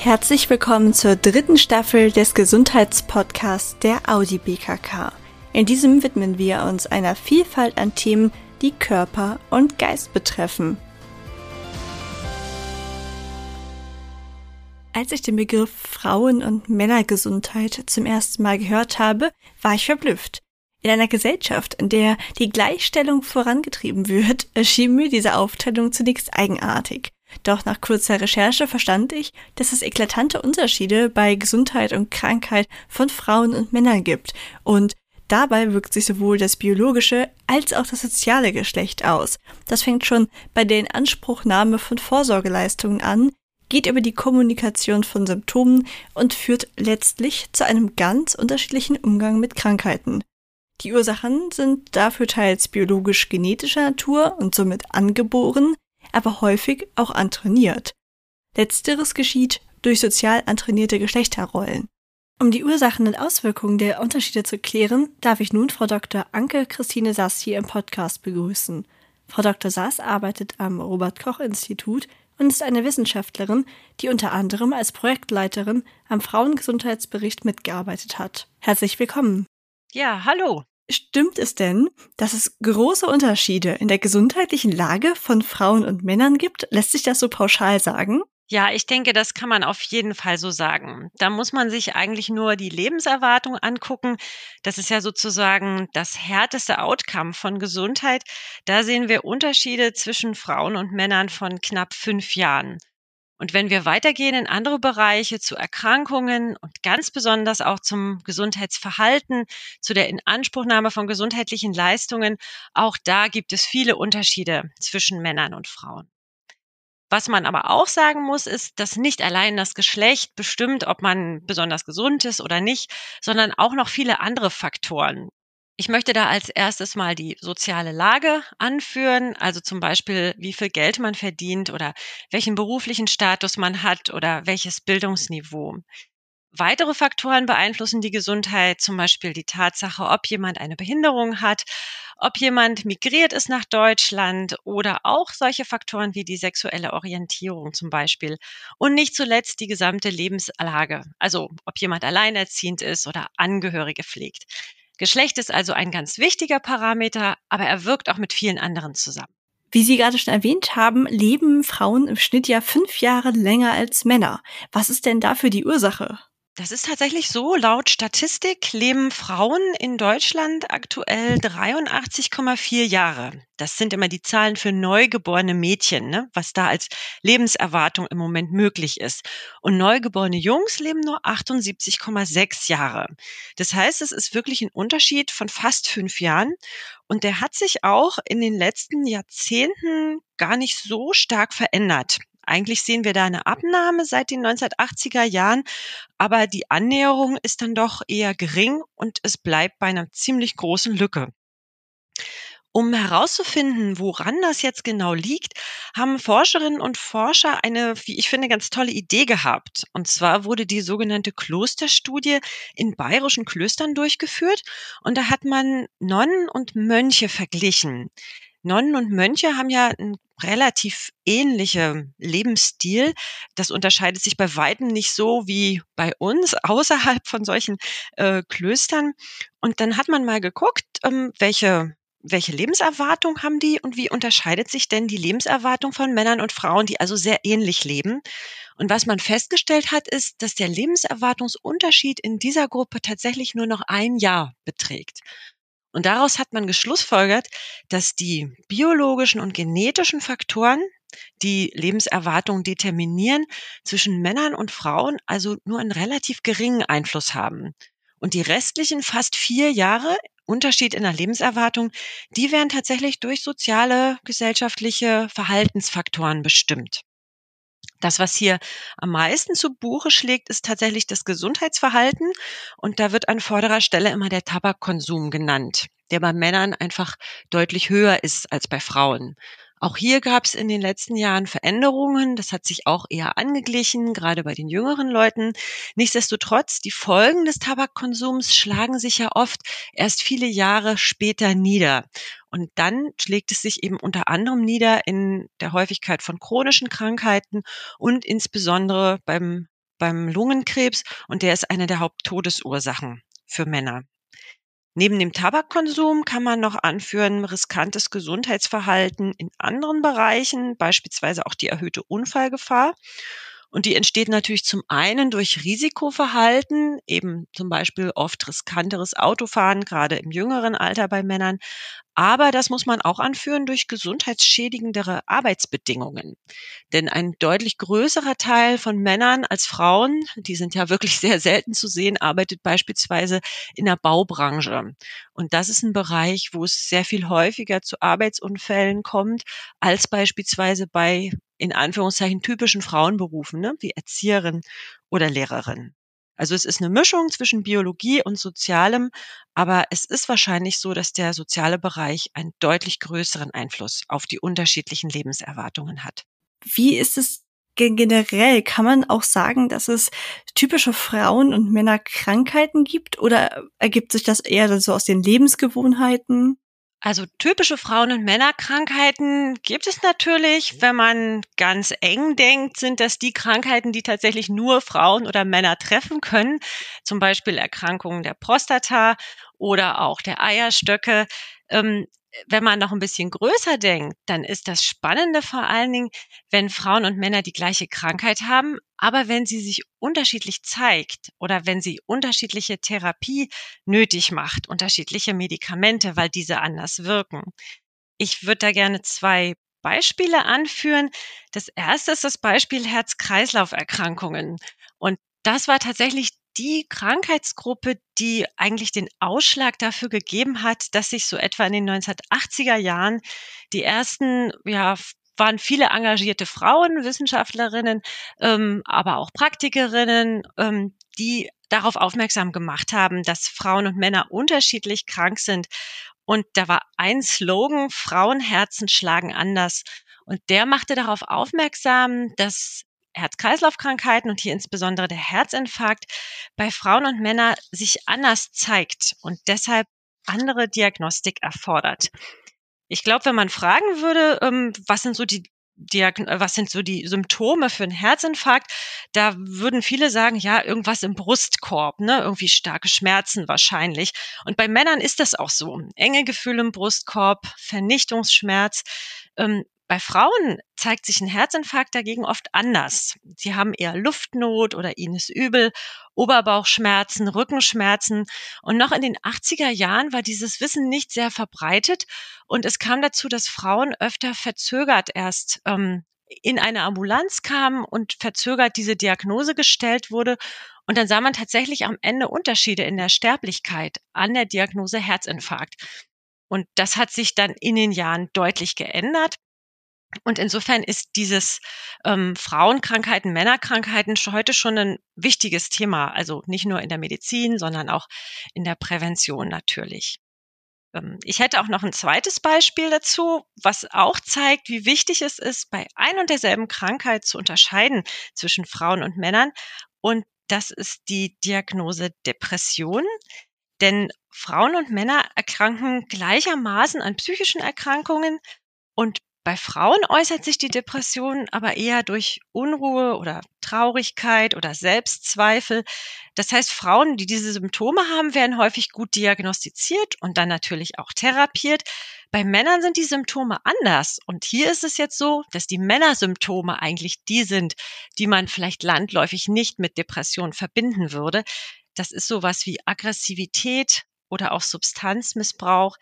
Herzlich willkommen zur dritten Staffel des Gesundheitspodcasts der Audi BKK. In diesem widmen wir uns einer Vielfalt an Themen, die Körper und Geist betreffen. Als ich den Begriff Frauen- und Männergesundheit zum ersten Mal gehört habe, war ich verblüfft. In einer Gesellschaft, in der die Gleichstellung vorangetrieben wird, erschien mir diese Aufteilung zunächst eigenartig. Doch nach kurzer Recherche verstand ich, dass es eklatante Unterschiede bei Gesundheit und Krankheit von Frauen und Männern gibt und dabei wirkt sich sowohl das biologische als auch das soziale Geschlecht aus. Das fängt schon bei der Inanspruchnahme von Vorsorgeleistungen an, geht über die Kommunikation von Symptomen und führt letztlich zu einem ganz unterschiedlichen Umgang mit Krankheiten. Die Ursachen sind dafür teils biologisch-genetischer Natur und somit angeboren, aber häufig auch antrainiert. Letzteres geschieht durch sozial antrainierte Geschlechterrollen. Um die Ursachen und Auswirkungen der Unterschiede zu klären, darf ich nun Frau Dr. Anke Christine Sass hier im Podcast begrüßen. Frau Dr. Sass arbeitet am Robert Koch Institut und ist eine Wissenschaftlerin, die unter anderem als Projektleiterin am Frauengesundheitsbericht mitgearbeitet hat. Herzlich willkommen. Ja, hallo. Stimmt es denn, dass es große Unterschiede in der gesundheitlichen Lage von Frauen und Männern gibt? Lässt sich das so pauschal sagen? Ja, ich denke, das kann man auf jeden Fall so sagen. Da muss man sich eigentlich nur die Lebenserwartung angucken. Das ist ja sozusagen das härteste Outcome von Gesundheit. Da sehen wir Unterschiede zwischen Frauen und Männern von knapp fünf Jahren. Und wenn wir weitergehen in andere Bereiche zu Erkrankungen und ganz besonders auch zum Gesundheitsverhalten, zu der Inanspruchnahme von gesundheitlichen Leistungen, auch da gibt es viele Unterschiede zwischen Männern und Frauen. Was man aber auch sagen muss, ist, dass nicht allein das Geschlecht bestimmt, ob man besonders gesund ist oder nicht, sondern auch noch viele andere Faktoren. Ich möchte da als erstes mal die soziale Lage anführen, also zum Beispiel, wie viel Geld man verdient oder welchen beruflichen Status man hat oder welches Bildungsniveau. Weitere Faktoren beeinflussen die Gesundheit, zum Beispiel die Tatsache, ob jemand eine Behinderung hat, ob jemand migriert ist nach Deutschland oder auch solche Faktoren wie die sexuelle Orientierung zum Beispiel. Und nicht zuletzt die gesamte Lebenslage, also ob jemand alleinerziehend ist oder Angehörige pflegt. Geschlecht ist also ein ganz wichtiger Parameter, aber er wirkt auch mit vielen anderen zusammen. Wie Sie gerade schon erwähnt haben, leben Frauen im Schnitt ja fünf Jahre länger als Männer. Was ist denn dafür die Ursache? Das ist tatsächlich so. Laut Statistik leben Frauen in Deutschland aktuell 83,4 Jahre. Das sind immer die Zahlen für neugeborene Mädchen, ne? was da als Lebenserwartung im Moment möglich ist. Und neugeborene Jungs leben nur 78,6 Jahre. Das heißt, es ist wirklich ein Unterschied von fast fünf Jahren. Und der hat sich auch in den letzten Jahrzehnten gar nicht so stark verändert. Eigentlich sehen wir da eine Abnahme seit den 1980er Jahren, aber die Annäherung ist dann doch eher gering und es bleibt bei einer ziemlich großen Lücke. Um herauszufinden, woran das jetzt genau liegt, haben Forscherinnen und Forscher eine, wie ich finde, ganz tolle Idee gehabt. Und zwar wurde die sogenannte Klosterstudie in bayerischen Klöstern durchgeführt und da hat man Nonnen und Mönche verglichen. Nonnen und Mönche haben ja einen relativ ähnlichen Lebensstil. Das unterscheidet sich bei weitem nicht so wie bei uns außerhalb von solchen äh, Klöstern. Und dann hat man mal geguckt, ähm, welche welche Lebenserwartung haben die und wie unterscheidet sich denn die Lebenserwartung von Männern und Frauen, die also sehr ähnlich leben? Und was man festgestellt hat, ist, dass der Lebenserwartungsunterschied in dieser Gruppe tatsächlich nur noch ein Jahr beträgt. Und daraus hat man geschlussfolgert, dass die biologischen und genetischen Faktoren, die Lebenserwartung determinieren, zwischen Männern und Frauen also nur einen relativ geringen Einfluss haben. Und die restlichen fast vier Jahre Unterschied in der Lebenserwartung, die werden tatsächlich durch soziale, gesellschaftliche Verhaltensfaktoren bestimmt. Das, was hier am meisten zu Buche schlägt, ist tatsächlich das Gesundheitsverhalten. Und da wird an vorderer Stelle immer der Tabakkonsum genannt, der bei Männern einfach deutlich höher ist als bei Frauen. Auch hier gab es in den letzten Jahren Veränderungen. Das hat sich auch eher angeglichen, gerade bei den jüngeren Leuten. Nichtsdestotrotz, die Folgen des Tabakkonsums schlagen sich ja oft erst viele Jahre später nieder. Und dann schlägt es sich eben unter anderem nieder in der Häufigkeit von chronischen Krankheiten und insbesondere beim beim Lungenkrebs und der ist eine der Haupttodesursachen für Männer. Neben dem Tabakkonsum kann man noch anführen riskantes Gesundheitsverhalten in anderen Bereichen, beispielsweise auch die erhöhte Unfallgefahr. Und die entsteht natürlich zum einen durch Risikoverhalten, eben zum Beispiel oft riskanteres Autofahren, gerade im jüngeren Alter bei Männern. Aber das muss man auch anführen durch gesundheitsschädigendere Arbeitsbedingungen. Denn ein deutlich größerer Teil von Männern als Frauen, die sind ja wirklich sehr selten zu sehen, arbeitet beispielsweise in der Baubranche. Und das ist ein Bereich, wo es sehr viel häufiger zu Arbeitsunfällen kommt, als beispielsweise bei in Anführungszeichen typischen Frauenberufen, ne, wie Erzieherin oder Lehrerin. Also es ist eine Mischung zwischen Biologie und Sozialem, aber es ist wahrscheinlich so, dass der soziale Bereich einen deutlich größeren Einfluss auf die unterschiedlichen Lebenserwartungen hat. Wie ist es generell? Kann man auch sagen, dass es typische Frauen- und Männerkrankheiten gibt oder ergibt sich das eher so aus den Lebensgewohnheiten? Also typische Frauen- und Männerkrankheiten gibt es natürlich. Wenn man ganz eng denkt, sind das die Krankheiten, die tatsächlich nur Frauen oder Männer treffen können. Zum Beispiel Erkrankungen der Prostata oder auch der Eierstöcke. Ähm, wenn man noch ein bisschen größer denkt, dann ist das Spannende vor allen Dingen, wenn Frauen und Männer die gleiche Krankheit haben, aber wenn sie sich unterschiedlich zeigt oder wenn sie unterschiedliche Therapie nötig macht, unterschiedliche Medikamente, weil diese anders wirken. Ich würde da gerne zwei Beispiele anführen. Das erste ist das Beispiel Herz-Kreislauf-Erkrankungen. Und das war tatsächlich die Krankheitsgruppe, die eigentlich den Ausschlag dafür gegeben hat, dass sich so etwa in den 1980er Jahren die ersten, ja, waren viele engagierte Frauen, Wissenschaftlerinnen, ähm, aber auch Praktikerinnen, ähm, die darauf aufmerksam gemacht haben, dass Frauen und Männer unterschiedlich krank sind. Und da war ein Slogan, Frauenherzen schlagen anders. Und der machte darauf aufmerksam, dass Herz-Kreislauf-Krankheiten und hier insbesondere der Herzinfarkt bei Frauen und Männern sich anders zeigt und deshalb andere Diagnostik erfordert. Ich glaube, wenn man fragen würde, ähm, was sind so die Diagn was sind so die Symptome für einen Herzinfarkt? Da würden viele sagen, ja, irgendwas im Brustkorb, ne, irgendwie starke Schmerzen wahrscheinlich. Und bei Männern ist das auch so. Enge Gefühle im Brustkorb, Vernichtungsschmerz, ähm, bei Frauen zeigt sich ein Herzinfarkt dagegen oft anders. Sie haben eher Luftnot oder ihnen ist übel, Oberbauchschmerzen, Rückenschmerzen. Und noch in den 80er Jahren war dieses Wissen nicht sehr verbreitet. Und es kam dazu, dass Frauen öfter verzögert erst ähm, in eine Ambulanz kamen und verzögert diese Diagnose gestellt wurde. Und dann sah man tatsächlich am Ende Unterschiede in der Sterblichkeit an der Diagnose Herzinfarkt. Und das hat sich dann in den Jahren deutlich geändert. Und insofern ist dieses ähm, Frauenkrankheiten, Männerkrankheiten heute schon ein wichtiges Thema. Also nicht nur in der Medizin, sondern auch in der Prävention natürlich. Ähm, ich hätte auch noch ein zweites Beispiel dazu, was auch zeigt, wie wichtig es ist, bei ein und derselben Krankheit zu unterscheiden zwischen Frauen und Männern. Und das ist die Diagnose Depression. Denn Frauen und Männer erkranken gleichermaßen an psychischen Erkrankungen und bei Frauen äußert sich die Depression aber eher durch Unruhe oder Traurigkeit oder Selbstzweifel. Das heißt, Frauen, die diese Symptome haben, werden häufig gut diagnostiziert und dann natürlich auch therapiert. Bei Männern sind die Symptome anders. Und hier ist es jetzt so, dass die Männersymptome eigentlich die sind, die man vielleicht landläufig nicht mit Depression verbinden würde. Das ist sowas wie Aggressivität oder auch Substanzmissbrauch.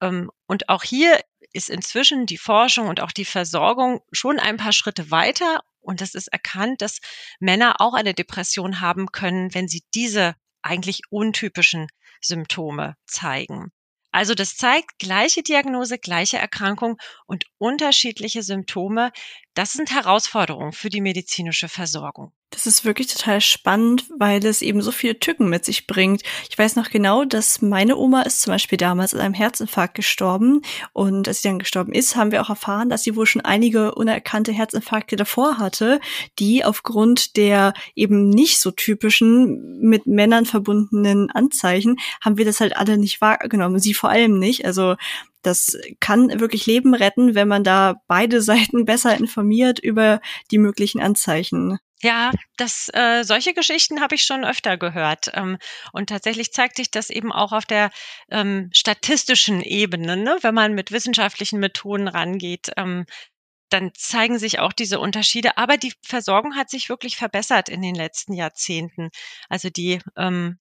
Ähm, und auch hier ist inzwischen die Forschung und auch die Versorgung schon ein paar Schritte weiter. Und es ist erkannt, dass Männer auch eine Depression haben können, wenn sie diese eigentlich untypischen Symptome zeigen. Also das zeigt gleiche Diagnose, gleiche Erkrankung und unterschiedliche Symptome. Das sind Herausforderungen für die medizinische Versorgung. Das ist wirklich total spannend, weil es eben so viele Tücken mit sich bringt. Ich weiß noch genau, dass meine Oma ist zum Beispiel damals an einem Herzinfarkt gestorben. Und als sie dann gestorben ist, haben wir auch erfahren, dass sie wohl schon einige unerkannte Herzinfarkte davor hatte, die aufgrund der eben nicht so typischen mit Männern verbundenen Anzeichen, haben wir das halt alle nicht wahrgenommen. Sie vor allem nicht. Also das kann wirklich Leben retten, wenn man da beide Seiten besser informiert über die möglichen Anzeichen. Ja, das, äh, solche Geschichten habe ich schon öfter gehört. Ähm, und tatsächlich zeigt sich das eben auch auf der ähm, statistischen Ebene, ne? wenn man mit wissenschaftlichen Methoden rangeht. Ähm, dann zeigen sich auch diese Unterschiede. Aber die Versorgung hat sich wirklich verbessert in den letzten Jahrzehnten. Also die ähm,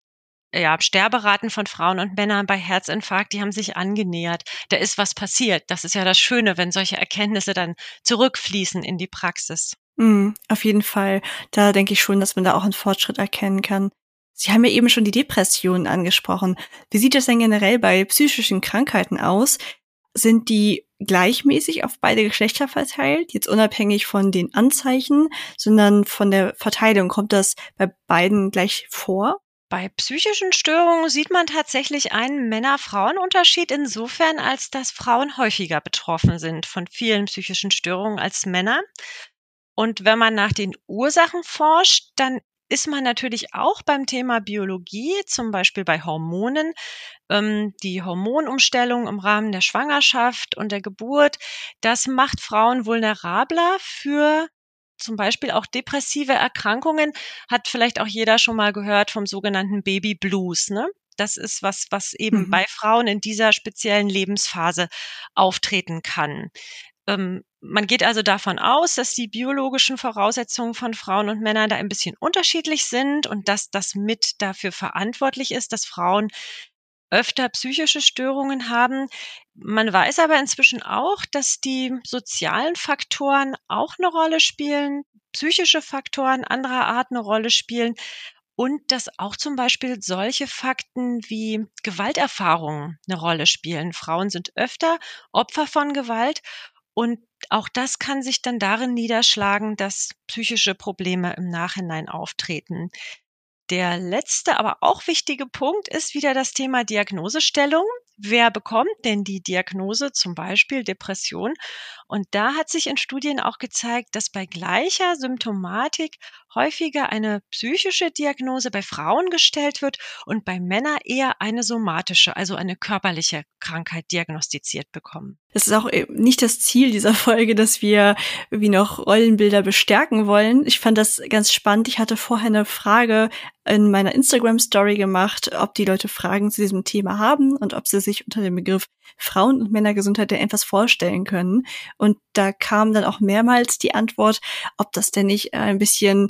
ja, Sterberaten von Frauen und Männern bei Herzinfarkt, die haben sich angenähert. Da ist was passiert. Das ist ja das Schöne, wenn solche Erkenntnisse dann zurückfließen in die Praxis. Mm, auf jeden Fall. Da denke ich schon, dass man da auch einen Fortschritt erkennen kann. Sie haben ja eben schon die Depressionen angesprochen. Wie sieht das denn generell bei psychischen Krankheiten aus? Sind die gleichmäßig auf beide Geschlechter verteilt, jetzt unabhängig von den Anzeichen, sondern von der Verteilung? Kommt das bei beiden gleich vor? Bei psychischen Störungen sieht man tatsächlich einen Männer-Frauen-Unterschied insofern, als dass Frauen häufiger betroffen sind von vielen psychischen Störungen als Männer. Und wenn man nach den Ursachen forscht, dann ist man natürlich auch beim Thema Biologie, zum Beispiel bei Hormonen, ähm, die Hormonumstellung im Rahmen der Schwangerschaft und der Geburt, das macht Frauen vulnerabler für zum Beispiel auch depressive Erkrankungen. Hat vielleicht auch jeder schon mal gehört vom sogenannten Baby Blues. Ne? Das ist was, was eben mhm. bei Frauen in dieser speziellen Lebensphase auftreten kann. Ähm, man geht also davon aus, dass die biologischen Voraussetzungen von Frauen und Männern da ein bisschen unterschiedlich sind und dass das mit dafür verantwortlich ist, dass Frauen öfter psychische Störungen haben. Man weiß aber inzwischen auch, dass die sozialen Faktoren auch eine Rolle spielen, psychische Faktoren anderer Art eine Rolle spielen und dass auch zum Beispiel solche Fakten wie Gewalterfahrungen eine Rolle spielen. Frauen sind öfter Opfer von Gewalt und auch das kann sich dann darin niederschlagen, dass psychische Probleme im Nachhinein auftreten. Der letzte, aber auch wichtige Punkt ist wieder das Thema Diagnosestellung. Wer bekommt denn die Diagnose, zum Beispiel Depression? Und da hat sich in Studien auch gezeigt, dass bei gleicher Symptomatik häufiger eine psychische Diagnose bei Frauen gestellt wird und bei Männern eher eine somatische, also eine körperliche Krankheit diagnostiziert bekommen. Das ist auch äh, nicht das Ziel dieser Folge, dass wir wie noch Rollenbilder bestärken wollen. Ich fand das ganz spannend. Ich hatte vorher eine Frage in meiner Instagram Story gemacht, ob die Leute Fragen zu diesem Thema haben und ob sie sich unter dem Begriff Frauen- und Männergesundheit denn etwas vorstellen können. Und da kam dann auch mehrmals die Antwort, ob das denn nicht ein bisschen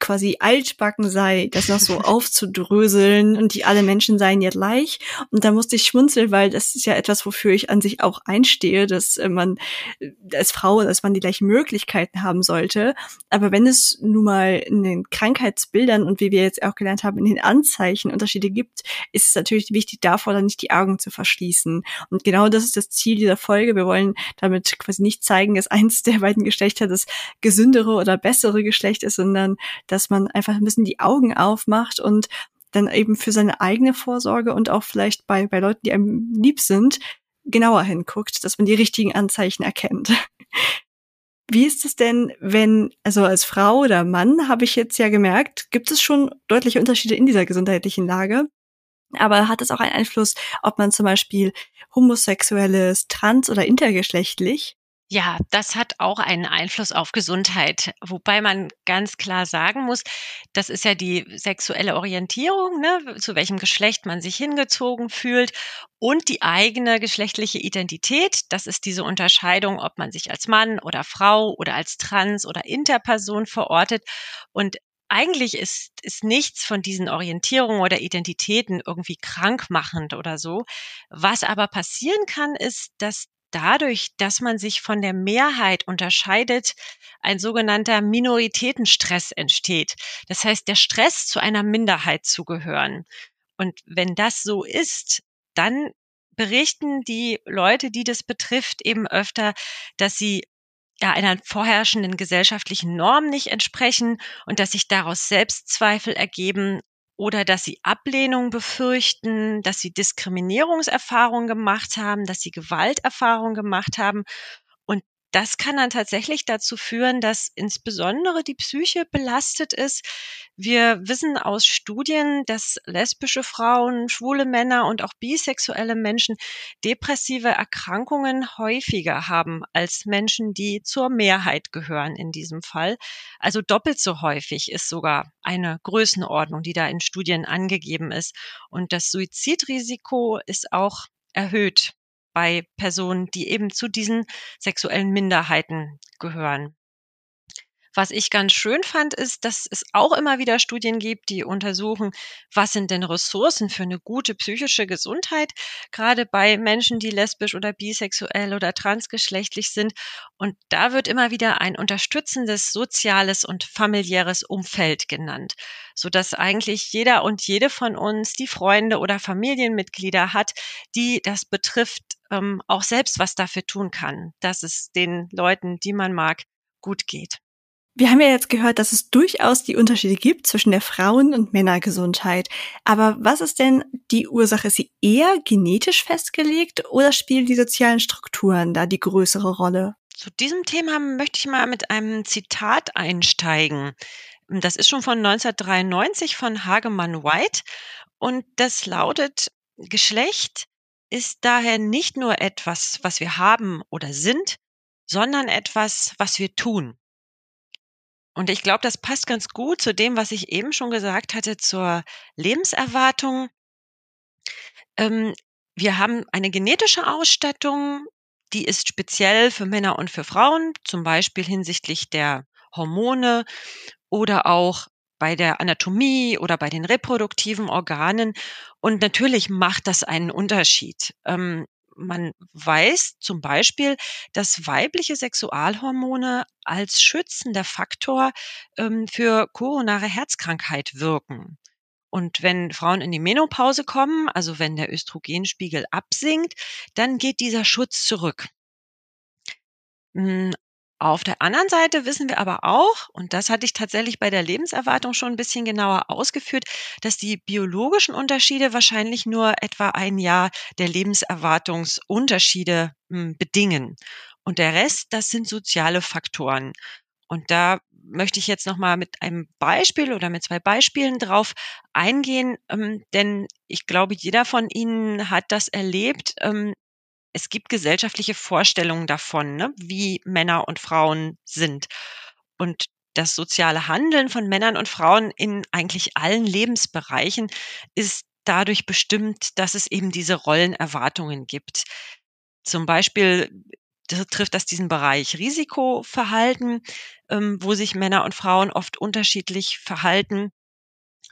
quasi altbacken sei, das noch so aufzudröseln und die alle Menschen seien ja gleich. Und da musste ich schmunzeln, weil das ist ja etwas, wofür ich an sich auch einstehe, dass äh, man äh, als Frau, dass man die gleichen Möglichkeiten haben sollte. Aber wenn es nun mal in den Krankheitsbildern und wie wir jetzt auch gelernt haben, in den Anzeichen Unterschiede gibt, ist es natürlich wichtig, davor dann nicht die Augen zu verschließen. Und genau das ist das Ziel dieser Folge. Wir wollen damit quasi nicht zeigen, dass eins der beiden Geschlechter das gesündere oder bessere Geschlecht ist, sondern dass man einfach ein bisschen die Augen aufmacht und dann eben für seine eigene Vorsorge und auch vielleicht bei, bei Leuten, die einem lieb sind, genauer hinguckt, dass man die richtigen Anzeichen erkennt. Wie ist es denn, wenn, also als Frau oder Mann habe ich jetzt ja gemerkt, gibt es schon deutliche Unterschiede in dieser gesundheitlichen Lage. Aber hat es auch einen Einfluss, ob man zum Beispiel homosexuell ist, trans oder intergeschlechtlich? Ja, das hat auch einen Einfluss auf Gesundheit. Wobei man ganz klar sagen muss, das ist ja die sexuelle Orientierung, ne, zu welchem Geschlecht man sich hingezogen fühlt und die eigene geschlechtliche Identität. Das ist diese Unterscheidung, ob man sich als Mann oder Frau oder als Trans oder Interperson verortet. Und eigentlich ist, ist nichts von diesen Orientierungen oder Identitäten irgendwie krankmachend oder so. Was aber passieren kann, ist, dass dadurch, dass man sich von der Mehrheit unterscheidet, ein sogenannter Minoritätenstress entsteht. Das heißt, der Stress zu einer Minderheit zu gehören. Und wenn das so ist, dann berichten die Leute, die das betrifft, eben öfter, dass sie ja einer vorherrschenden gesellschaftlichen Norm nicht entsprechen und dass sich daraus Selbstzweifel ergeben oder dass sie Ablehnung befürchten, dass sie Diskriminierungserfahrungen gemacht haben, dass sie Gewalterfahrungen gemacht haben. Das kann dann tatsächlich dazu führen, dass insbesondere die Psyche belastet ist. Wir wissen aus Studien, dass lesbische Frauen, schwule Männer und auch bisexuelle Menschen depressive Erkrankungen häufiger haben als Menschen, die zur Mehrheit gehören in diesem Fall. Also doppelt so häufig ist sogar eine Größenordnung, die da in Studien angegeben ist. Und das Suizidrisiko ist auch erhöht bei Personen, die eben zu diesen sexuellen Minderheiten gehören. Was ich ganz schön fand, ist, dass es auch immer wieder Studien gibt, die untersuchen, was sind denn Ressourcen für eine gute psychische Gesundheit, gerade bei Menschen, die lesbisch oder bisexuell oder transgeschlechtlich sind. Und da wird immer wieder ein unterstützendes soziales und familiäres Umfeld genannt, so dass eigentlich jeder und jede von uns die Freunde oder Familienmitglieder hat, die das betrifft, ähm, auch selbst was dafür tun kann, dass es den Leuten, die man mag, gut geht. Wir haben ja jetzt gehört, dass es durchaus die Unterschiede gibt zwischen der Frauen- und Männergesundheit. Aber was ist denn die Ursache? Ist sie eher genetisch festgelegt oder spielen die sozialen Strukturen da die größere Rolle? Zu diesem Thema möchte ich mal mit einem Zitat einsteigen. Das ist schon von 1993 von Hagemann White und das lautet, Geschlecht ist daher nicht nur etwas, was wir haben oder sind, sondern etwas, was wir tun. Und ich glaube, das passt ganz gut zu dem, was ich eben schon gesagt hatte zur Lebenserwartung. Ähm, wir haben eine genetische Ausstattung, die ist speziell für Männer und für Frauen, zum Beispiel hinsichtlich der Hormone oder auch bei der Anatomie oder bei den reproduktiven Organen. Und natürlich macht das einen Unterschied. Ähm, man weiß zum Beispiel, dass weibliche Sexualhormone als schützender Faktor ähm, für koronare Herzkrankheit wirken. Und wenn Frauen in die Menopause kommen, also wenn der Östrogenspiegel absinkt, dann geht dieser Schutz zurück. Auf der anderen Seite wissen wir aber auch, und das hatte ich tatsächlich bei der Lebenserwartung schon ein bisschen genauer ausgeführt, dass die biologischen Unterschiede wahrscheinlich nur etwa ein Jahr der Lebenserwartungsunterschiede hm, bedingen. Und der Rest, das sind soziale Faktoren. Und da möchte ich jetzt noch mal mit einem Beispiel oder mit zwei Beispielen drauf eingehen, ähm, denn ich glaube, jeder von Ihnen hat das erlebt. Es gibt gesellschaftliche Vorstellungen davon, ne, wie Männer und Frauen sind. Und das soziale Handeln von Männern und Frauen in eigentlich allen Lebensbereichen ist dadurch bestimmt, dass es eben diese Rollenerwartungen gibt. Zum Beispiel trifft das diesen Bereich Risikoverhalten, ähm, wo sich Männer und Frauen oft unterschiedlich verhalten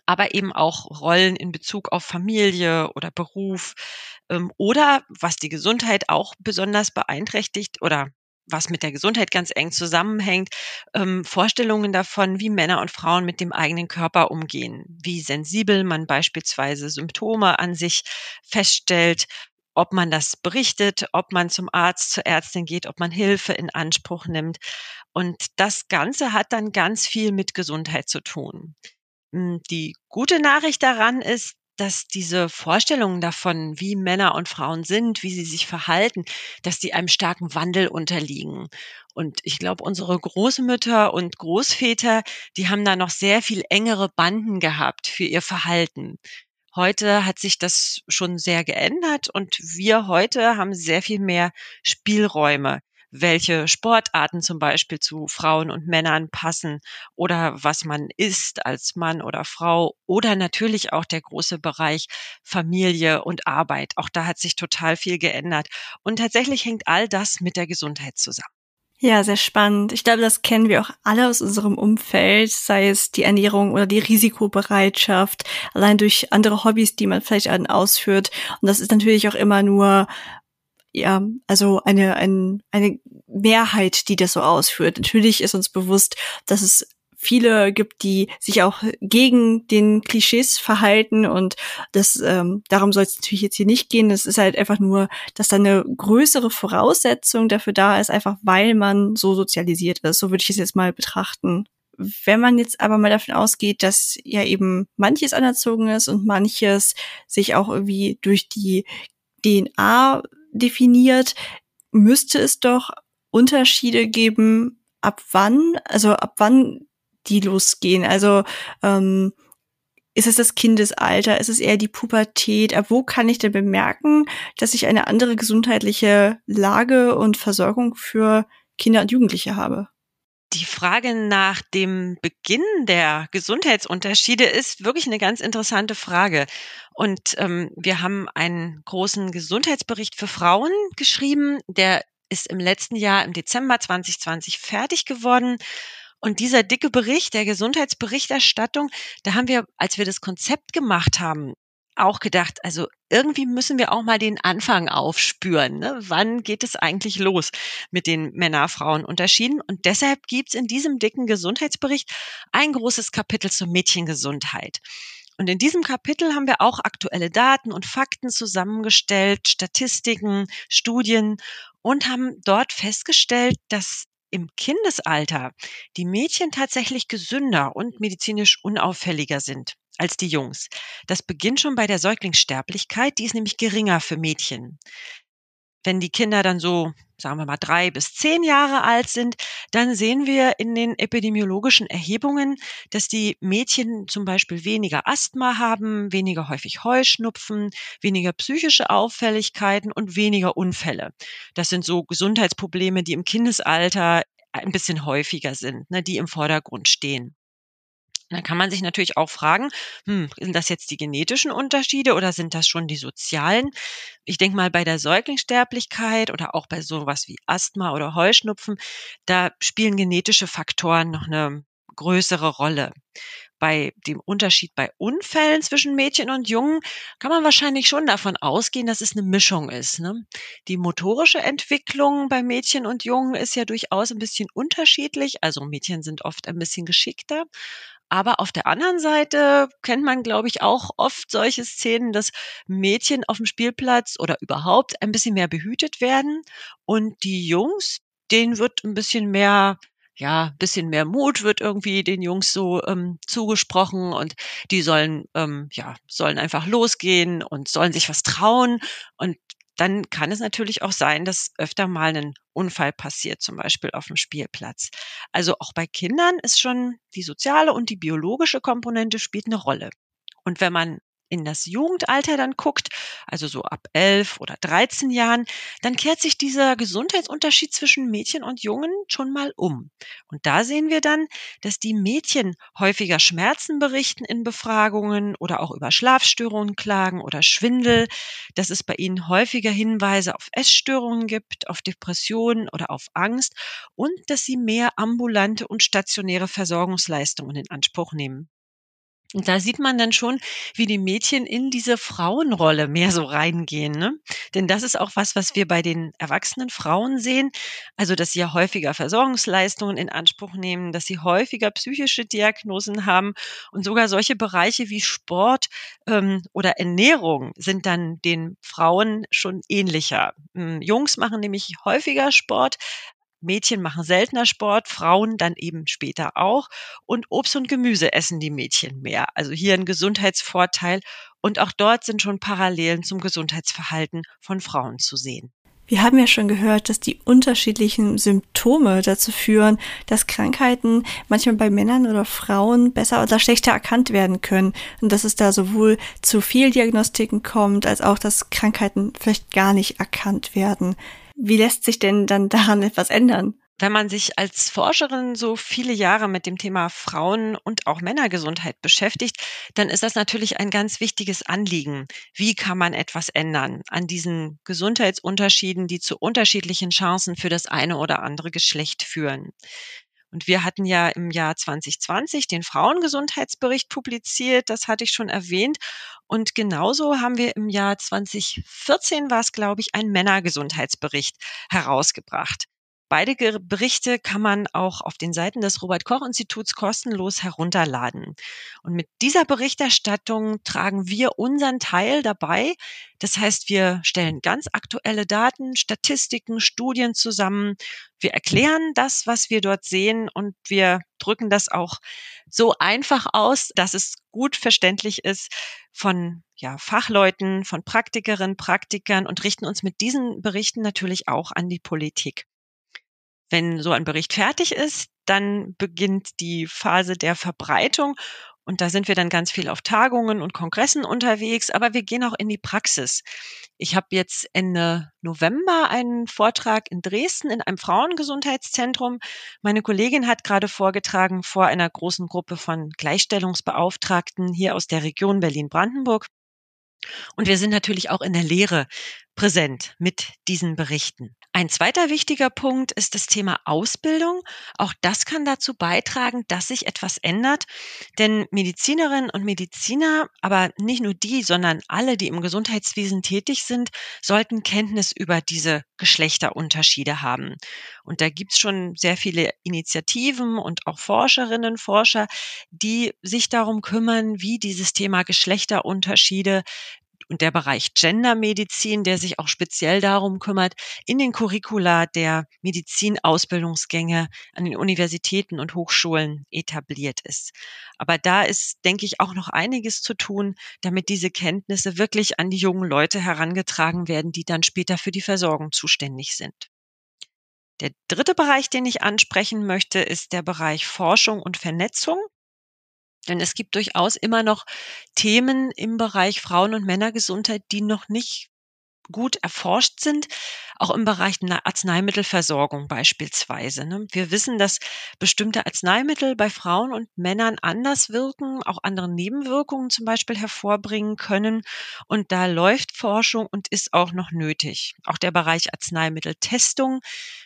aber eben auch Rollen in Bezug auf Familie oder Beruf ähm, oder was die Gesundheit auch besonders beeinträchtigt oder was mit der Gesundheit ganz eng zusammenhängt, ähm, Vorstellungen davon, wie Männer und Frauen mit dem eigenen Körper umgehen, wie sensibel man beispielsweise Symptome an sich feststellt, ob man das berichtet, ob man zum Arzt, zur Ärztin geht, ob man Hilfe in Anspruch nimmt. Und das Ganze hat dann ganz viel mit Gesundheit zu tun. Hm, die gute Nachricht daran ist, dass diese Vorstellungen davon, wie Männer und Frauen sind, wie sie sich verhalten, dass die einem starken Wandel unterliegen. Und ich glaube, unsere Großmütter und Großväter, die haben da noch sehr viel engere Banden gehabt für ihr Verhalten. Heute hat sich das schon sehr geändert und wir heute haben sehr viel mehr Spielräume welche Sportarten zum Beispiel zu Frauen und Männern passen oder was man isst als Mann oder Frau oder natürlich auch der große Bereich Familie und Arbeit. Auch da hat sich total viel geändert. Und tatsächlich hängt all das mit der Gesundheit zusammen. Ja, sehr spannend. Ich glaube, das kennen wir auch alle aus unserem Umfeld, sei es die Ernährung oder die Risikobereitschaft, allein durch andere Hobbys, die man vielleicht ausführt. Und das ist natürlich auch immer nur ja, also eine, ein, eine Mehrheit, die das so ausführt. Natürlich ist uns bewusst, dass es viele gibt, die sich auch gegen den Klischees verhalten und das ähm, darum soll es natürlich jetzt hier nicht gehen. Es ist halt einfach nur, dass da eine größere Voraussetzung dafür da ist, einfach weil man so sozialisiert ist. So würde ich es jetzt mal betrachten. Wenn man jetzt aber mal davon ausgeht, dass ja eben manches anerzogen ist und manches sich auch irgendwie durch die DNA definiert, müsste es doch Unterschiede geben, ab wann, also ab wann die losgehen? Also ähm, ist es das Kindesalter? Ist es eher die Pubertät? Ab wo kann ich denn bemerken, dass ich eine andere gesundheitliche Lage und Versorgung für Kinder und Jugendliche habe? Die Frage nach dem Beginn der Gesundheitsunterschiede ist wirklich eine ganz interessante Frage. Und ähm, wir haben einen großen Gesundheitsbericht für Frauen geschrieben, der ist im letzten Jahr im Dezember 2020 fertig geworden. Und dieser dicke Bericht der Gesundheitsberichterstattung, da haben wir, als wir das Konzept gemacht haben, auch gedacht, also irgendwie müssen wir auch mal den Anfang aufspüren. Ne? Wann geht es eigentlich los mit den Männer-Frauen-Unterschieden? Und deshalb gibt's in diesem dicken Gesundheitsbericht ein großes Kapitel zur Mädchengesundheit. Und in diesem Kapitel haben wir auch aktuelle Daten und Fakten zusammengestellt, Statistiken, Studien und haben dort festgestellt, dass im Kindesalter die Mädchen tatsächlich gesünder und medizinisch unauffälliger sind als die Jungs. Das beginnt schon bei der Säuglingssterblichkeit, die ist nämlich geringer für Mädchen. Wenn die Kinder dann so, sagen wir mal, drei bis zehn Jahre alt sind, dann sehen wir in den epidemiologischen Erhebungen, dass die Mädchen zum Beispiel weniger Asthma haben, weniger häufig Heuschnupfen, weniger psychische Auffälligkeiten und weniger Unfälle. Das sind so Gesundheitsprobleme, die im Kindesalter ein bisschen häufiger sind, ne, die im Vordergrund stehen. Dann kann man sich natürlich auch fragen, hm, sind das jetzt die genetischen Unterschiede oder sind das schon die sozialen? Ich denke mal, bei der Säuglingssterblichkeit oder auch bei sowas wie Asthma oder Heuschnupfen, da spielen genetische Faktoren noch eine größere Rolle. Bei dem Unterschied bei Unfällen zwischen Mädchen und Jungen kann man wahrscheinlich schon davon ausgehen, dass es eine Mischung ist. Ne? Die motorische Entwicklung bei Mädchen und Jungen ist ja durchaus ein bisschen unterschiedlich. Also Mädchen sind oft ein bisschen geschickter, aber auf der anderen Seite kennt man, glaube ich, auch oft solche Szenen, dass Mädchen auf dem Spielplatz oder überhaupt ein bisschen mehr behütet werden. Und die Jungs, denen wird ein bisschen mehr ja, bisschen mehr Mut wird irgendwie den Jungs so ähm, zugesprochen und die sollen ähm, ja sollen einfach losgehen und sollen sich was trauen. Und dann kann es natürlich auch sein, dass öfter mal ein Unfall passiert, zum Beispiel auf dem Spielplatz. Also auch bei Kindern ist schon die soziale und die biologische Komponente spielt eine Rolle. Und wenn man in das Jugendalter dann guckt, also so ab 11 oder 13 Jahren, dann kehrt sich dieser Gesundheitsunterschied zwischen Mädchen und Jungen schon mal um. Und da sehen wir dann, dass die Mädchen häufiger Schmerzen berichten in Befragungen oder auch über Schlafstörungen klagen oder Schwindel, dass es bei ihnen häufiger Hinweise auf Essstörungen gibt, auf Depressionen oder auf Angst und dass sie mehr ambulante und stationäre Versorgungsleistungen in Anspruch nehmen. Und da sieht man dann schon, wie die Mädchen in diese Frauenrolle mehr so reingehen. Ne? Denn das ist auch was, was wir bei den erwachsenen Frauen sehen. Also, dass sie ja häufiger Versorgungsleistungen in Anspruch nehmen, dass sie häufiger psychische Diagnosen haben und sogar solche Bereiche wie Sport ähm, oder Ernährung sind dann den Frauen schon ähnlicher. Ähm, Jungs machen nämlich häufiger Sport, Mädchen machen seltener Sport, Frauen dann eben später auch. Und Obst und Gemüse essen die Mädchen mehr. Also hier ein Gesundheitsvorteil. Und auch dort sind schon Parallelen zum Gesundheitsverhalten von Frauen zu sehen. Wir haben ja schon gehört, dass die unterschiedlichen Symptome dazu führen, dass Krankheiten manchmal bei Männern oder Frauen besser oder schlechter erkannt werden können. Und dass es da sowohl zu Fehldiagnostiken kommt, als auch, dass Krankheiten vielleicht gar nicht erkannt werden. Wie lässt sich denn dann daran etwas ändern? Wenn man sich als Forscherin so viele Jahre mit dem Thema Frauen- und auch Männergesundheit beschäftigt, dann ist das natürlich ein ganz wichtiges Anliegen. Wie kann man etwas ändern an diesen Gesundheitsunterschieden, die zu unterschiedlichen Chancen für das eine oder andere Geschlecht führen? Und wir hatten ja im Jahr 2020 den Frauengesundheitsbericht publiziert, das hatte ich schon erwähnt. Und genauso haben wir im Jahr 2014 war es, glaube ich, ein Männergesundheitsbericht herausgebracht. Beide Berichte kann man auch auf den Seiten des Robert Koch Instituts kostenlos herunterladen. Und mit dieser Berichterstattung tragen wir unseren Teil dabei. Das heißt, wir stellen ganz aktuelle Daten, Statistiken, Studien zusammen. Wir erklären das, was wir dort sehen und wir drücken das auch so einfach aus, dass es gut verständlich ist von ja, Fachleuten, von Praktikerinnen, Praktikern und richten uns mit diesen Berichten natürlich auch an die Politik. Wenn so ein Bericht fertig ist, dann beginnt die Phase der Verbreitung und da sind wir dann ganz viel auf Tagungen und Kongressen unterwegs, aber wir gehen auch in die Praxis. Ich habe jetzt Ende November einen Vortrag in Dresden in einem Frauengesundheitszentrum. Meine Kollegin hat gerade vorgetragen vor einer großen Gruppe von Gleichstellungsbeauftragten hier aus der Region Berlin-Brandenburg. Und wir sind natürlich auch in der Lehre präsent mit diesen Berichten. Ein zweiter wichtiger Punkt ist das Thema Ausbildung. Auch das kann dazu beitragen, dass sich etwas ändert. Denn Medizinerinnen und Mediziner, aber nicht nur die, sondern alle, die im Gesundheitswesen tätig sind, sollten Kenntnis über diese Geschlechterunterschiede haben. Und da gibt's schon sehr viele Initiativen und auch Forscherinnen, Forscher, die sich darum kümmern, wie dieses Thema Geschlechterunterschiede und der Bereich Gendermedizin, der sich auch speziell darum kümmert, in den Curricula der Medizinausbildungsgänge an den Universitäten und Hochschulen etabliert ist. Aber da ist, denke ich, auch noch einiges zu tun, damit diese Kenntnisse wirklich an die jungen Leute herangetragen werden, die dann später für die Versorgung zuständig sind. Der dritte Bereich, den ich ansprechen möchte, ist der Bereich Forschung und Vernetzung. Denn es gibt durchaus immer noch Themen im Bereich Frauen- und Männergesundheit, die noch nicht gut erforscht sind, auch im Bereich Arzneimittelversorgung beispielsweise. Ne? Wir wissen, dass bestimmte Arzneimittel bei Frauen und Männern anders wirken, auch andere Nebenwirkungen zum Beispiel hervorbringen können. Und da läuft Forschung und ist auch noch nötig. Auch der Bereich Arzneimitteltestung.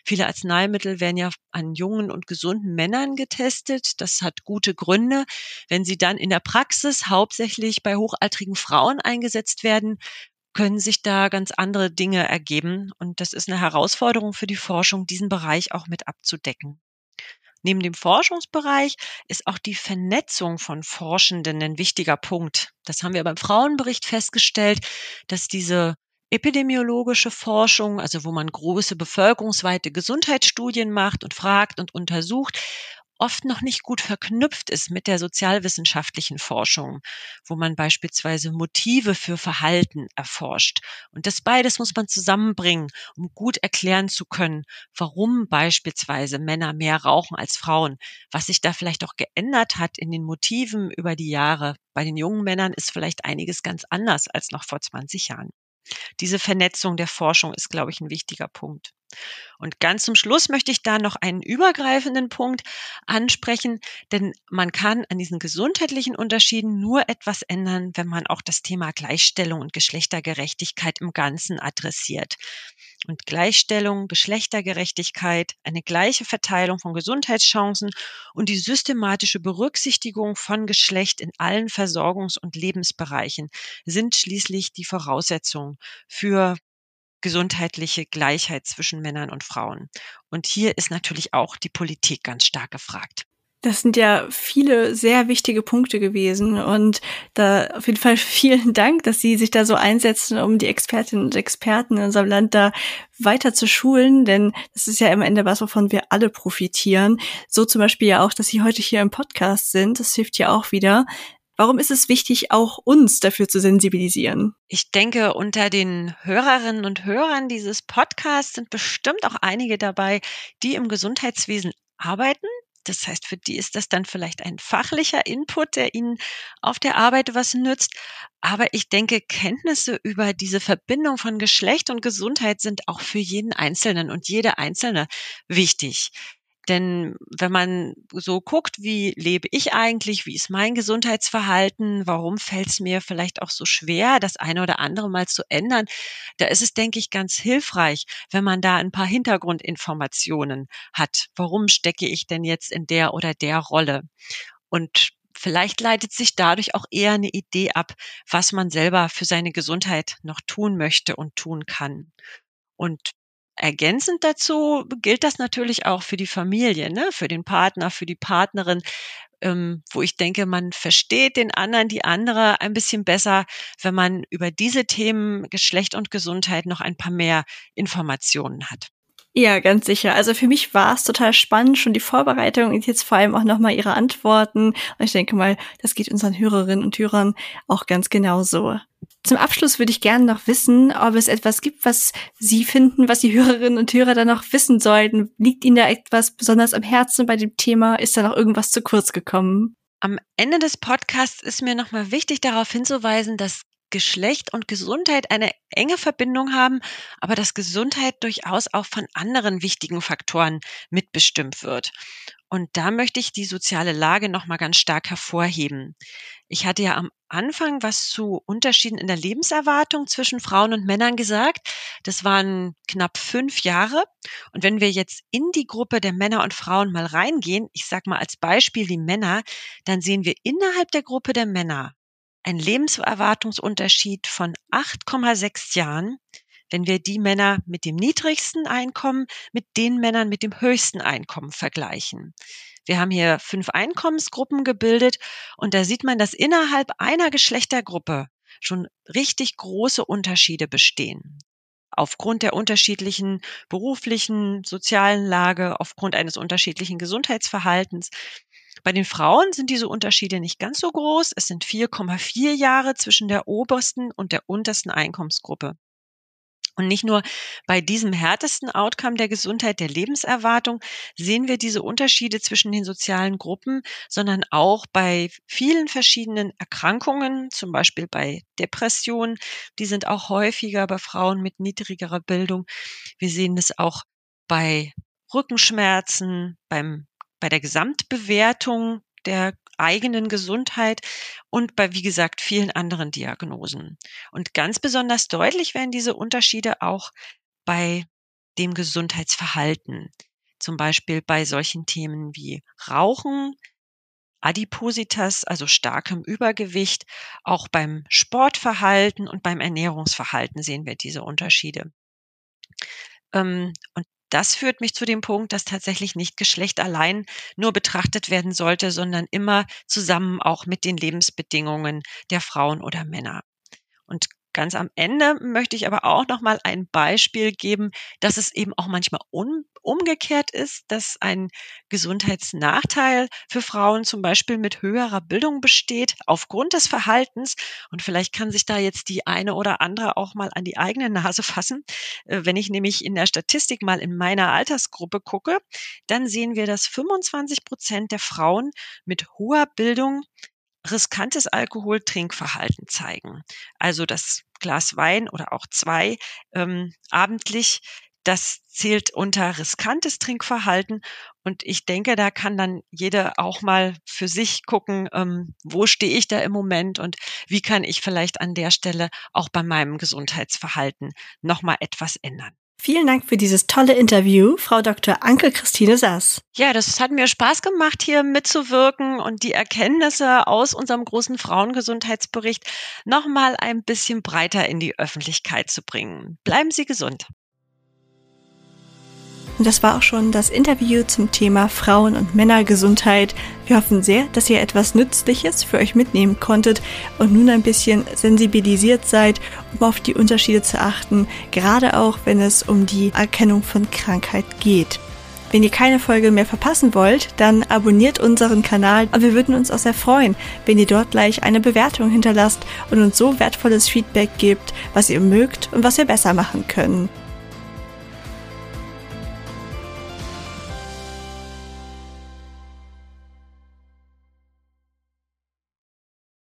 Viele Arzneimittel werden ja an jungen und gesunden Männern getestet. Das hat gute Gründe. Wenn sie dann in der Praxis hauptsächlich bei hochaltrigen Frauen eingesetzt werden, können sich da ganz andere Dinge ergeben. Und das ist eine Herausforderung für die Forschung, diesen Bereich auch mit abzudecken. Neben dem Forschungsbereich ist auch die Vernetzung von Forschenden ein wichtiger Punkt. Das haben wir beim Frauenbericht festgestellt, dass diese epidemiologische Forschung, also wo man große bevölkerungsweite Gesundheitsstudien macht und fragt und untersucht, oft noch nicht gut verknüpft ist mit der sozialwissenschaftlichen Forschung, wo man beispielsweise Motive für Verhalten erforscht. Und das beides muss man zusammenbringen, um gut erklären zu können, warum beispielsweise Männer mehr rauchen als Frauen, was sich da vielleicht auch geändert hat in den Motiven über die Jahre. Bei den jungen Männern ist vielleicht einiges ganz anders als noch vor 20 Jahren. Diese Vernetzung der Forschung ist, glaube ich, ein wichtiger Punkt. Und ganz zum Schluss möchte ich da noch einen übergreifenden Punkt ansprechen, denn man kann an diesen gesundheitlichen Unterschieden nur etwas ändern, wenn man auch das Thema Gleichstellung und Geschlechtergerechtigkeit im Ganzen adressiert. Und Gleichstellung, Geschlechtergerechtigkeit, eine gleiche Verteilung von Gesundheitschancen und die systematische Berücksichtigung von Geschlecht in allen Versorgungs- und Lebensbereichen sind schließlich die Voraussetzungen für gesundheitliche Gleichheit zwischen Männern und Frauen. Und hier ist natürlich auch die Politik ganz stark gefragt. Das sind ja viele sehr wichtige Punkte gewesen und da auf jeden Fall vielen Dank, dass Sie sich da so einsetzen, um die Expertinnen und Experten in unserem Land da weiter zu schulen, denn das ist ja am Ende was, wovon wir alle profitieren. So zum Beispiel ja auch, dass Sie heute hier im Podcast sind. Das hilft ja auch wieder. Warum ist es wichtig, auch uns dafür zu sensibilisieren? Ich denke, unter den Hörerinnen und Hörern dieses Podcasts sind bestimmt auch einige dabei, die im Gesundheitswesen arbeiten. Das heißt, für die ist das dann vielleicht ein fachlicher Input, der ihnen auf der Arbeit was nützt. Aber ich denke, Kenntnisse über diese Verbindung von Geschlecht und Gesundheit sind auch für jeden Einzelnen und jede Einzelne wichtig. Denn wenn man so guckt, wie lebe ich eigentlich, wie ist mein Gesundheitsverhalten, warum fällt es mir vielleicht auch so schwer, das eine oder andere mal zu ändern, da ist es, denke ich, ganz hilfreich, wenn man da ein paar Hintergrundinformationen hat. Warum stecke ich denn jetzt in der oder der Rolle? Und vielleicht leitet sich dadurch auch eher eine Idee ab, was man selber für seine Gesundheit noch tun möchte und tun kann. Und Ergänzend dazu gilt das natürlich auch für die Familie, ne? für den Partner, für die Partnerin, ähm, wo ich denke, man versteht den anderen, die andere ein bisschen besser, wenn man über diese Themen Geschlecht und Gesundheit noch ein paar mehr Informationen hat. Ja, ganz sicher. Also für mich war es total spannend, schon die Vorbereitung und jetzt vor allem auch nochmal Ihre Antworten. Und ich denke mal, das geht unseren Hörerinnen und Hörern auch ganz genauso. Zum Abschluss würde ich gerne noch wissen, ob es etwas gibt, was Sie finden, was die Hörerinnen und Hörer da noch wissen sollten. Liegt Ihnen da etwas besonders am Herzen bei dem Thema? Ist da noch irgendwas zu kurz gekommen? Am Ende des Podcasts ist mir nochmal wichtig darauf hinzuweisen, dass Geschlecht und Gesundheit eine enge Verbindung haben, aber dass Gesundheit durchaus auch von anderen wichtigen Faktoren mitbestimmt wird. Und da möchte ich die soziale Lage nochmal ganz stark hervorheben. Ich hatte ja am Anfang was zu Unterschieden in der Lebenserwartung zwischen Frauen und Männern gesagt. Das waren knapp fünf Jahre. Und wenn wir jetzt in die Gruppe der Männer und Frauen mal reingehen, ich sage mal als Beispiel die Männer, dann sehen wir innerhalb der Gruppe der Männer ein Lebenserwartungsunterschied von 8,6 Jahren, wenn wir die Männer mit dem niedrigsten Einkommen mit den Männern mit dem höchsten Einkommen vergleichen. Wir haben hier fünf Einkommensgruppen gebildet und da sieht man, dass innerhalb einer Geschlechtergruppe schon richtig große Unterschiede bestehen. Aufgrund der unterschiedlichen beruflichen, sozialen Lage, aufgrund eines unterschiedlichen Gesundheitsverhaltens, bei den Frauen sind diese Unterschiede nicht ganz so groß. Es sind 4,4 Jahre zwischen der obersten und der untersten Einkommensgruppe. Und nicht nur bei diesem härtesten Outcome der Gesundheit, der Lebenserwartung, sehen wir diese Unterschiede zwischen den sozialen Gruppen, sondern auch bei vielen verschiedenen Erkrankungen, zum Beispiel bei Depressionen. Die sind auch häufiger bei Frauen mit niedrigerer Bildung. Wir sehen es auch bei Rückenschmerzen, beim bei der Gesamtbewertung der eigenen Gesundheit und bei, wie gesagt, vielen anderen Diagnosen. Und ganz besonders deutlich werden diese Unterschiede auch bei dem Gesundheitsverhalten. Zum Beispiel bei solchen Themen wie Rauchen, Adipositas, also starkem Übergewicht, auch beim Sportverhalten und beim Ernährungsverhalten sehen wir diese Unterschiede. Ähm, und das führt mich zu dem Punkt, dass tatsächlich nicht Geschlecht allein nur betrachtet werden sollte, sondern immer zusammen auch mit den Lebensbedingungen der Frauen oder Männer. Und Ganz am Ende möchte ich aber auch noch mal ein Beispiel geben, dass es eben auch manchmal un umgekehrt ist, dass ein Gesundheitsnachteil für Frauen zum Beispiel mit höherer Bildung besteht aufgrund des Verhaltens. Und vielleicht kann sich da jetzt die eine oder andere auch mal an die eigene Nase fassen. Äh, wenn ich nämlich in der Statistik mal in meiner Altersgruppe gucke, dann sehen wir, dass 25 Prozent der Frauen mit hoher Bildung riskantes Alkoholtrinkverhalten zeigen. Also das Glas Wein oder auch zwei ähm, abendlich, das zählt unter riskantes Trinkverhalten. Und ich denke, da kann dann jeder auch mal für sich gucken, ähm, wo stehe ich da im Moment und wie kann ich vielleicht an der Stelle auch bei meinem Gesundheitsverhalten nochmal etwas ändern. Vielen Dank für dieses tolle Interview, Frau Dr. Anke Christine Sass. Ja, das hat mir Spaß gemacht, hier mitzuwirken und die Erkenntnisse aus unserem großen Frauengesundheitsbericht nochmal ein bisschen breiter in die Öffentlichkeit zu bringen. Bleiben Sie gesund. Und das war auch schon das Interview zum Thema Frauen- und Männergesundheit. Wir hoffen sehr, dass ihr etwas Nützliches für euch mitnehmen konntet und nun ein bisschen sensibilisiert seid, um auf die Unterschiede zu achten, gerade auch wenn es um die Erkennung von Krankheit geht. Wenn ihr keine Folge mehr verpassen wollt, dann abonniert unseren Kanal und wir würden uns auch sehr freuen, wenn ihr dort gleich eine Bewertung hinterlasst und uns so wertvolles Feedback gebt, was ihr mögt und was wir besser machen können.